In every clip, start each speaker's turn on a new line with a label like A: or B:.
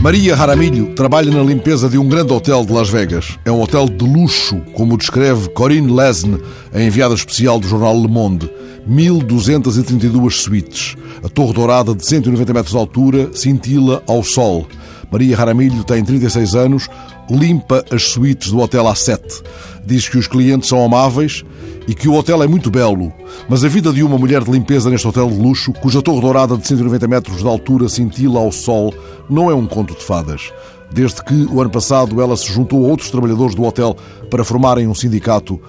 A: Maria Jaramilho trabalha na limpeza de um grande hotel de Las Vegas. É um hotel de luxo, como descreve Corinne Lesne, a enviada especial do jornal Le Monde. 1.232 suítes. A torre dourada de 190 metros de altura cintila ao sol. Maria Jaramilho tem 36 anos, limpa as suítes do hotel A7. Diz que os clientes são amáveis e que o hotel é muito belo, mas a vida de uma mulher de limpeza neste hotel de luxo, cuja torre dourada de 190 metros de altura cintila ao sol, não é um conto de fadas. Desde que, o ano passado, ela se juntou a outros trabalhadores do hotel para formarem um sindicato,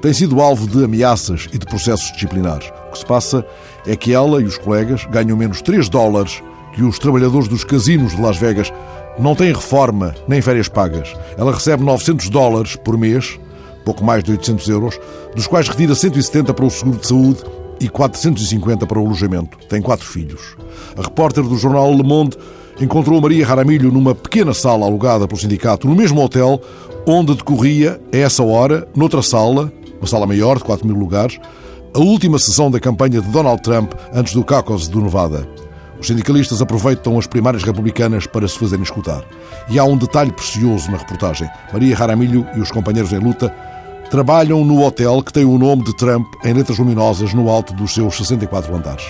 A: tem sido alvo de ameaças e de processos disciplinares. O que se passa é que ela e os colegas ganham menos 3 dólares que os trabalhadores dos casinos de Las Vegas. Não têm reforma nem férias pagas. Ela recebe 900 dólares por mês pouco mais de 800 euros, dos quais retira 170 para o seguro de saúde e 450 para o alojamento. Tem quatro filhos. A repórter do jornal Le Monde encontrou Maria Jaramilho numa pequena sala alugada pelo sindicato, no mesmo hotel onde decorria, a essa hora, noutra sala, uma sala maior de 4 mil lugares, a última sessão da campanha de Donald Trump antes do caucus do Nevada. Os sindicalistas aproveitam as primárias republicanas para se fazerem escutar. E há um detalhe precioso na reportagem. Maria Jaramilho e os companheiros em luta trabalham no hotel que tem o nome de Trump em letras luminosas no alto dos seus 64 andares.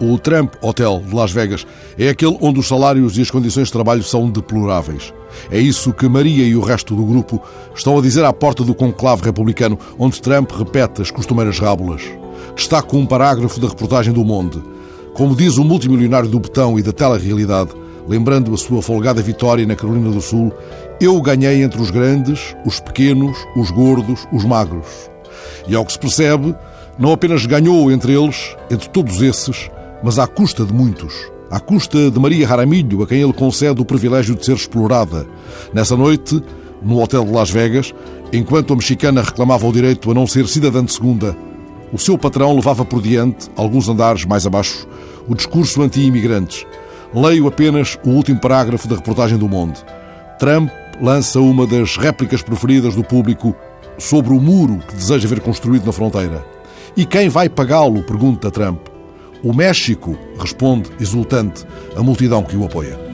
A: O Trump Hotel de Las Vegas é aquele onde os salários e as condições de trabalho são deploráveis. É isso que Maria e o resto do grupo estão a dizer à porta do conclave republicano, onde Trump repete as costumeiras rábulas. Destaco um parágrafo da reportagem do Monde. Como diz o multimilionário do betão e da telerealidade, lembrando a sua folgada vitória na Carolina do Sul, eu ganhei entre os grandes, os pequenos, os gordos, os magros. E ao que se percebe, não apenas ganhou entre eles, entre todos esses, mas à custa de muitos. À custa de Maria Jaramilho, a quem ele concede o privilégio de ser explorada. Nessa noite, no hotel de Las Vegas, enquanto a mexicana reclamava o direito a não ser cidadã de segunda, o seu patrão levava por diante, alguns andares mais abaixo, o discurso anti-imigrantes, Leio apenas o último parágrafo da reportagem do Monde. Trump lança uma das réplicas preferidas do público sobre o muro que deseja ver construído na fronteira. E quem vai pagá-lo? pergunta Trump. O México, responde exultante a multidão que o apoia.